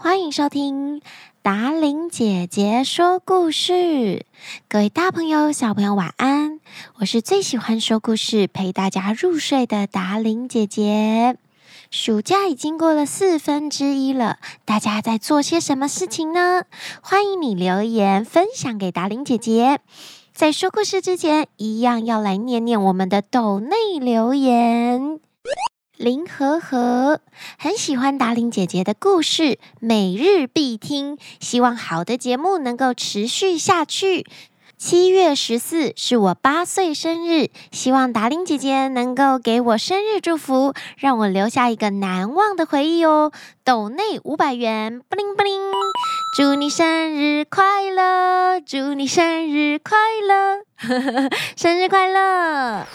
欢迎收听达玲姐姐说故事。各位大朋友、小朋友，晚安！我是最喜欢说故事、陪大家入睡的达玲姐姐。暑假已经过了四分之一了，大家在做些什么事情呢？欢迎你留言分享给达玲姐姐。在说故事之前，一样要来念念我们的抖内留言。林和和很喜欢达伶姐姐的故事，每日必听。希望好的节目能够持续下去。七月十四是我八岁生日，希望达伶姐姐能够给我生日祝福，让我留下一个难忘的回忆哦。抖内五百元，布灵布灵，祝你生日快乐，祝你生日快乐，生日快乐。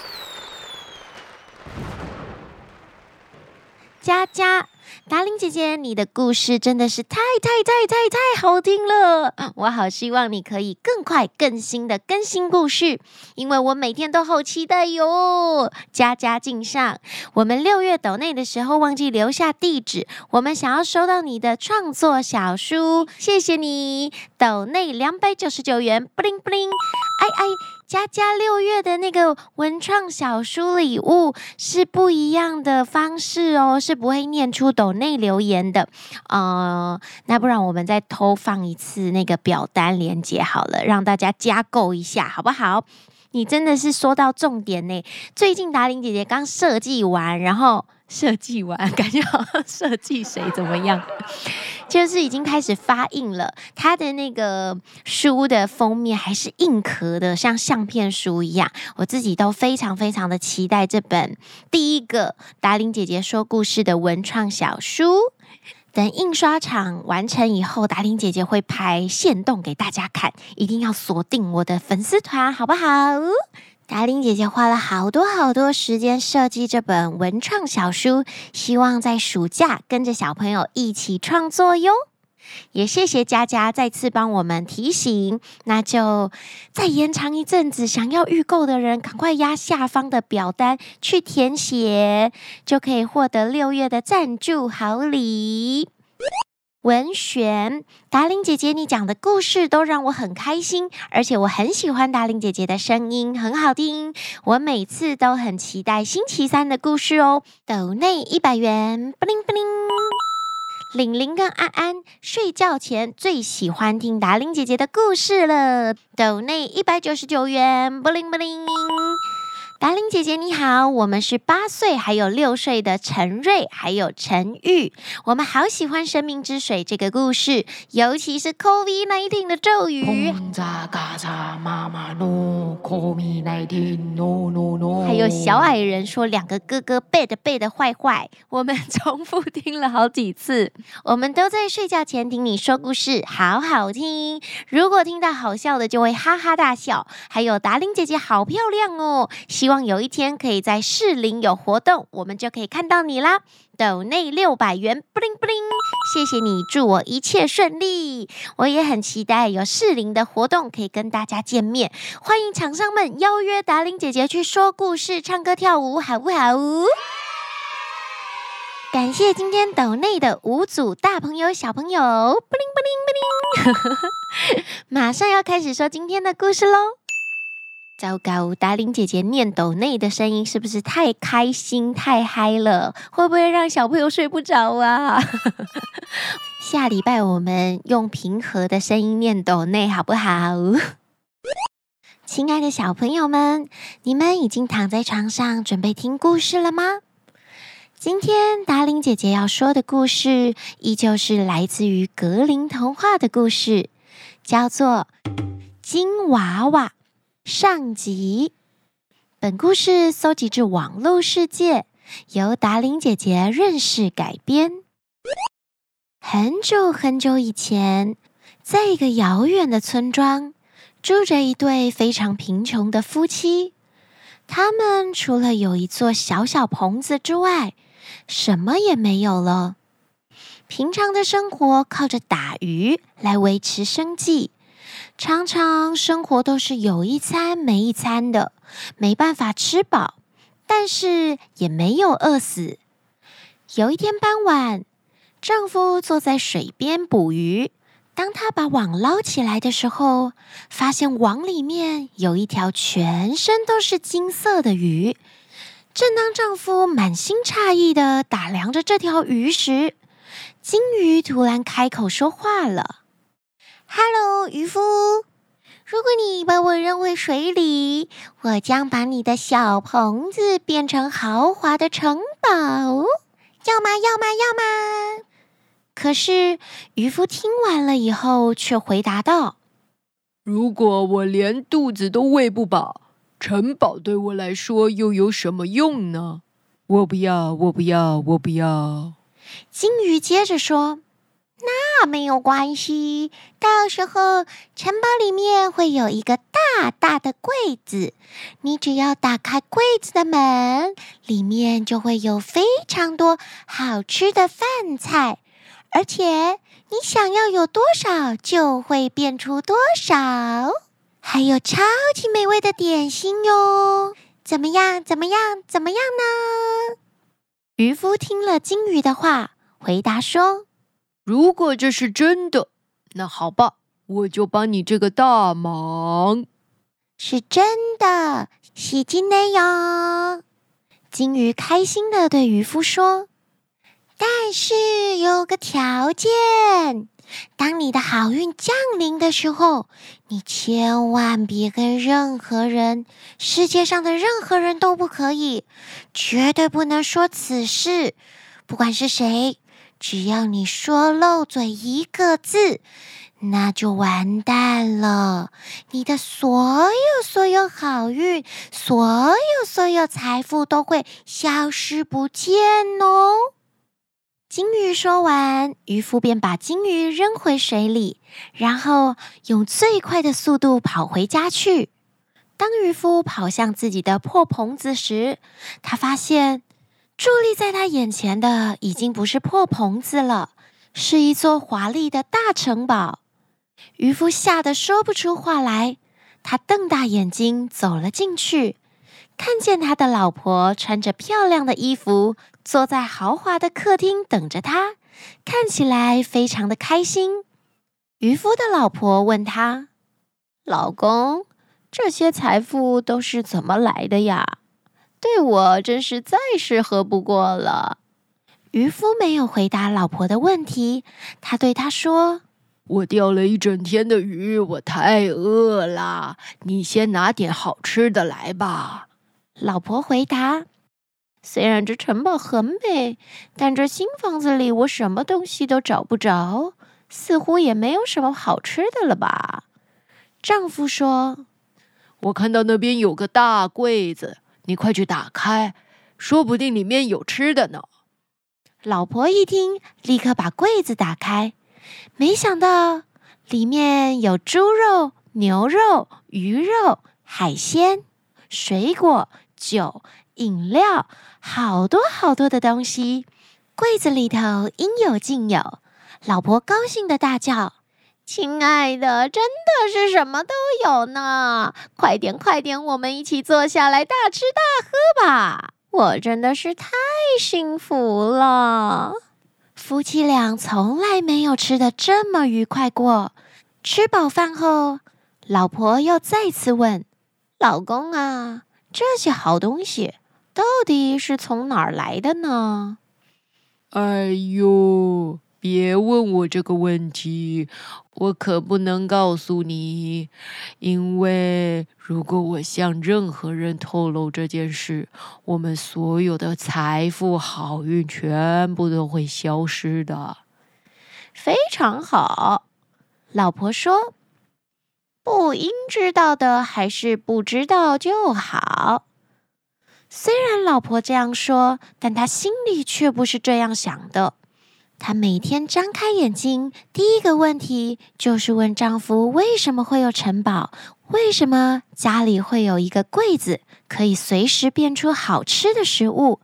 佳佳，达伶姐姐，你的故事真的是太太太太太好听了！我好希望你可以更快更新的更新故事，因为我每天都好期待哟。佳佳敬上，我们六月抖内的时候忘记留下地址，我们想要收到你的创作小书，谢谢你，抖内两百九十九元，布灵布灵，哎哎。佳佳六月的那个文创小书礼物是不一样的方式哦，是不会念出抖内留言的。呃，那不然我们再偷放一次那个表单链接好了，让大家加购一下，好不好？你真的是说到重点呢。最近达玲姐姐刚设计完，然后设计完，感觉好像设计谁怎么样？就是已经开始发印了，它的那个书的封面还是硬壳的，像相片书一样。我自己都非常非常的期待这本第一个达伶姐姐说故事的文创小书。等印刷厂完成以后，达伶姐姐会拍限动给大家看，一定要锁定我的粉丝团，好不好？达玲姐姐花了好多好多时间设计这本文创小书，希望在暑假跟着小朋友一起创作哟。也谢谢佳佳再次帮我们提醒，那就再延长一阵子。想要预购的人，赶快压下方的表单去填写，就可以获得六月的赞助好礼。文璇，达玲姐姐，你讲的故事都让我很开心，而且我很喜欢达玲姐姐的声音，很好听。我每次都很期待星期三的故事哦。抖内一百元，布灵布灵。玲玲跟安安睡觉前最喜欢听达玲姐姐的故事了。抖内一百九十九元，布灵布灵。达令姐姐你好，我们是八岁还有六岁的陈瑞还有陈玉，我们好喜欢《生命之水》这个故事，尤其是 COVID-19 的咒语。还有小矮人说两个哥哥背的背的坏坏，我们重复听了好几次。我们都在睡觉前听你说故事，好好听。如果听到好笑的，就会哈哈大笑。还有达令姐姐好漂亮哦，希望。望有一天可以在士林有活动，我们就可以看到你啦。抖内六百元，布灵布灵，谢谢你，祝我一切顺利。我也很期待有士林的活动可以跟大家见面。欢迎厂商们邀约达玲姐姐去说故事、唱歌、跳舞，好不好？感谢今天抖内的五组大朋友、小朋友，布灵布灵布灵，马上要开始说今天的故事喽。糟糕，达伶姐姐念抖内的声音是不是太开心、太嗨了？会不会让小朋友睡不着啊？下礼拜我们用平和的声音念抖内，好不好？亲爱的小朋友们，你们已经躺在床上准备听故事了吗？今天达伶姐姐要说的故事，依旧是来自于格林童话的故事，叫做《金娃娃》。上集，本故事搜集自网络世界，由达玲姐姐润饰改编。很久很久以前，在一个遥远的村庄，住着一对非常贫穷的夫妻。他们除了有一座小小棚子之外，什么也没有了。平常的生活靠着打鱼来维持生计。常常生活都是有一餐没一餐的，没办法吃饱，但是也没有饿死。有一天傍晚，丈夫坐在水边捕鱼。当他把网捞起来的时候，发现网里面有一条全身都是金色的鱼。正当丈夫满心诧异的打量着这条鱼时，金鱼突然开口说话了：“Hello，渔夫，如果你把我扔回水里，我将把你的小棚子变成豪华的城堡。要吗？要吗？要吗？”可是渔夫听完了以后，却回答道：“如果我连肚子都喂不饱，城堡对我来说又有什么用呢？我不要，我不要，我不要。”金鱼接着说：“那没有关系，到时候城堡里面会有一个大大的柜子，你只要打开柜子的门，里面就会有非常多好吃的饭菜。”而且你想要有多少，就会变出多少，还有超级美味的点心哟！怎么样？怎么样？怎么样呢？渔夫听了金鱼的话，回答说：“如果这是真的，那好吧，我就帮你这个大忙。是真的，是真的哟。”金鱼开心的对渔夫说。但是有个条件，当你的好运降临的时候，你千万别跟任何人，世界上的任何人都不可以，绝对不能说此事。不管是谁，只要你说漏嘴一个字，那就完蛋了。你的所有所有好运，所有所有财富都会消失不见哦。金鱼说完，渔夫便把金鱼扔回水里，然后用最快的速度跑回家去。当渔夫跑向自己的破棚子时，他发现伫立在他眼前的已经不是破棚子了，是一座华丽的大城堡。渔夫吓得说不出话来，他瞪大眼睛走了进去。看见他的老婆穿着漂亮的衣服，坐在豪华的客厅等着他，看起来非常的开心。渔夫的老婆问他：“老公，这些财富都是怎么来的呀？对我真是再适合不过了。”渔夫没有回答老婆的问题，他对她说：“我钓了一整天的鱼，我太饿了，你先拿点好吃的来吧。”老婆回答：“虽然这城堡很美，但这新房子里我什么东西都找不着，似乎也没有什么好吃的了吧？”丈夫说：“我看到那边有个大柜子，你快去打开，说不定里面有吃的呢。”老婆一听，立刻把柜子打开，没想到里面有猪肉、牛肉、鱼肉、海鲜、水果。酒、饮料，好多好多的东西，柜子里头应有尽有。老婆高兴的大叫：“亲爱的，真的是什么都有呢！快点，快点，我们一起坐下来大吃大喝吧！我真的是太幸福了。”夫妻俩从来没有吃得这么愉快过。吃饱饭后，老婆又再次问：“老公啊？”这些好东西到底是从哪儿来的呢？哎呦，别问我这个问题，我可不能告诉你，因为如果我向任何人透露这件事，我们所有的财富、好运全部都会消失的。非常好，老婆说。不应知道的，还是不知道就好。虽然老婆这样说，但他心里却不是这样想的。她每天张开眼睛，第一个问题就是问丈夫：为什么会有城堡？为什么家里会有一个柜子，可以随时变出好吃的食物？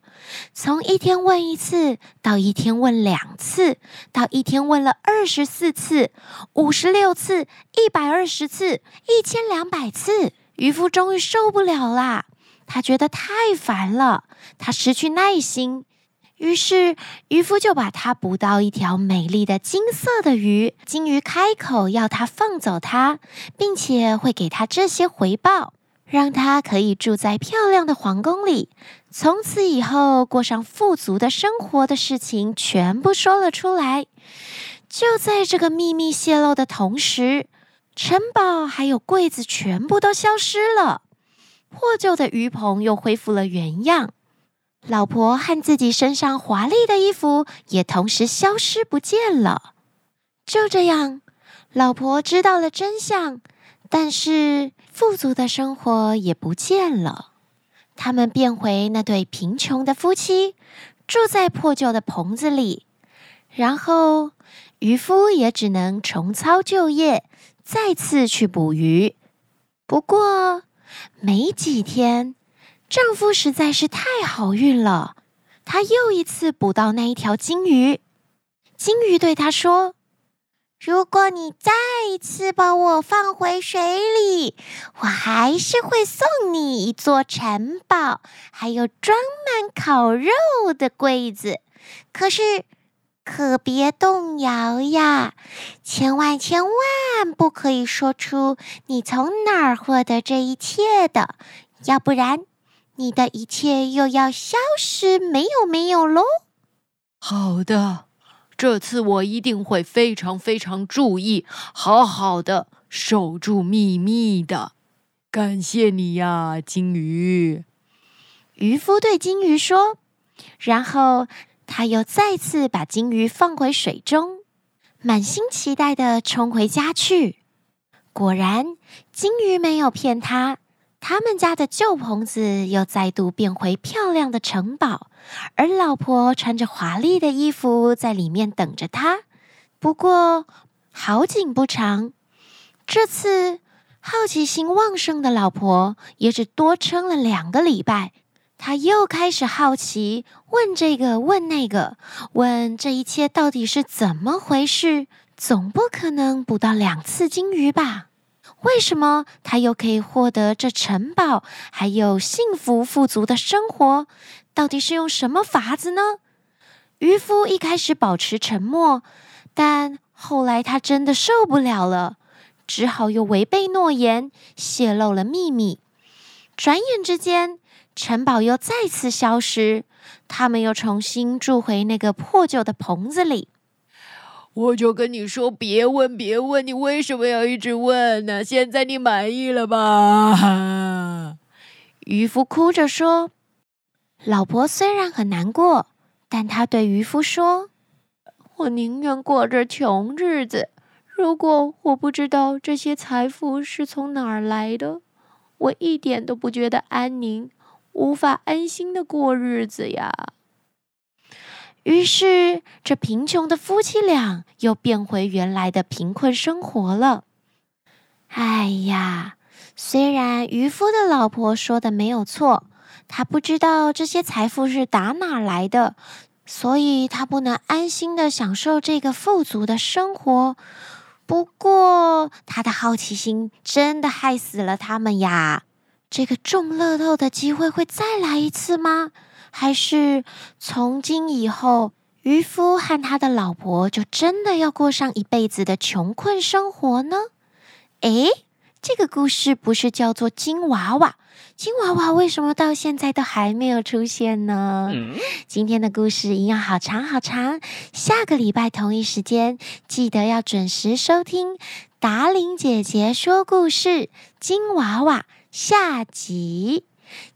从一天问一次，到一天问两次，到一天问了二十四次、五十六次、一百二十次、一千两百次，渔夫终于受不了啦！他觉得太烦了，他失去耐心。于是渔夫就把他捕到一条美丽的金色的鱼。金鱼开口要他放走它，并且会给他这些回报，让他可以住在漂亮的皇宫里，从此以后过上富足的生活的事情全部说了出来。就在这个秘密泄露的同时，城堡还有柜子全部都消失了，破旧的鱼棚又恢复了原样。老婆和自己身上华丽的衣服也同时消失不见了。就这样，老婆知道了真相，但是富足的生活也不见了。他们变回那对贫穷的夫妻，住在破旧的棚子里。然后，渔夫也只能重操旧业，再次去捕鱼。不过，没几天。丈夫实在是太好运了，他又一次捕到那一条金鱼。金鱼对他说：“如果你再一次把我放回水里，我还是会送你一座城堡，还有装满烤肉的柜子。可是，可别动摇呀，千万千万不可以说出你从哪儿获得这一切的，要不然。”你的一切又要消失，没有没有喽。好的，这次我一定会非常非常注意，好好的守住秘密的。感谢你呀，金鱼。渔夫对金鱼说，然后他又再次把金鱼放回水中，满心期待的冲回家去。果然，金鱼没有骗他。他们家的旧棚子又再度变回漂亮的城堡，而老婆穿着华丽的衣服在里面等着他。不过好景不长，这次好奇心旺盛的老婆也只多撑了两个礼拜。她又开始好奇，问这个问那个，问这一切到底是怎么回事？总不可能捕到两次金鱼吧？为什么他又可以获得这城堡，还有幸福富足的生活？到底是用什么法子呢？渔夫一开始保持沉默，但后来他真的受不了了，只好又违背诺言，泄露了秘密。转眼之间，城堡又再次消失，他们又重新住回那个破旧的棚子里。我就跟你说，别问，别问，你为什么要一直问呢？现在你满意了吧？渔夫哭着说：“老婆虽然很难过，但她对渔夫说：‘我宁愿过着穷日子。如果我不知道这些财富是从哪儿来的，我一点都不觉得安宁，无法安心的过日子呀。’”于是，这贫穷的夫妻俩又变回原来的贫困生活了。哎呀，虽然渔夫的老婆说的没有错，他不知道这些财富是打哪来的，所以他不能安心的享受这个富足的生活。不过，他的好奇心真的害死了他们呀！这个中乐透的机会会再来一次吗？还是从今以后，渔夫和他的老婆就真的要过上一辈子的穷困生活呢？诶，这个故事不是叫做金娃娃？金娃娃为什么到现在都还没有出现呢？嗯、今天的故事一样好长好长，下个礼拜同一时间记得要准时收听达玲姐姐说故事《金娃娃》下集。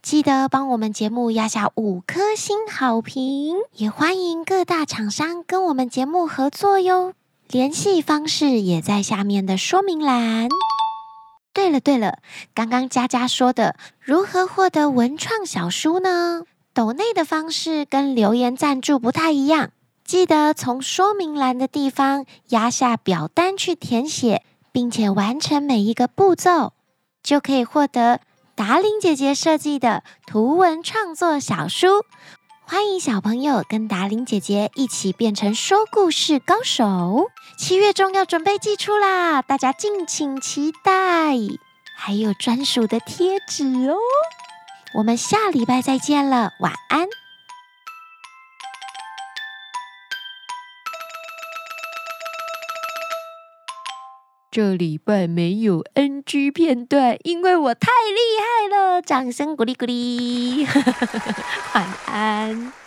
记得帮我们节目压下五颗星好评，也欢迎各大厂商跟我们节目合作哟。联系方式也在下面的说明栏。对了对了，刚刚佳佳说的如何获得文创小书呢？抖内的方式跟留言赞助不太一样，记得从说明栏的地方压下表单去填写，并且完成每一个步骤，就可以获得。达令姐姐设计的图文创作小书，欢迎小朋友跟达令姐姐一起变成说故事高手。七月中要准备寄出啦，大家敬请期待。还有专属的贴纸哦。我们下礼拜再见了，晚安。这礼拜没有 NG 片段，因为我太厉害了。掌声鼓励鼓励，晚安。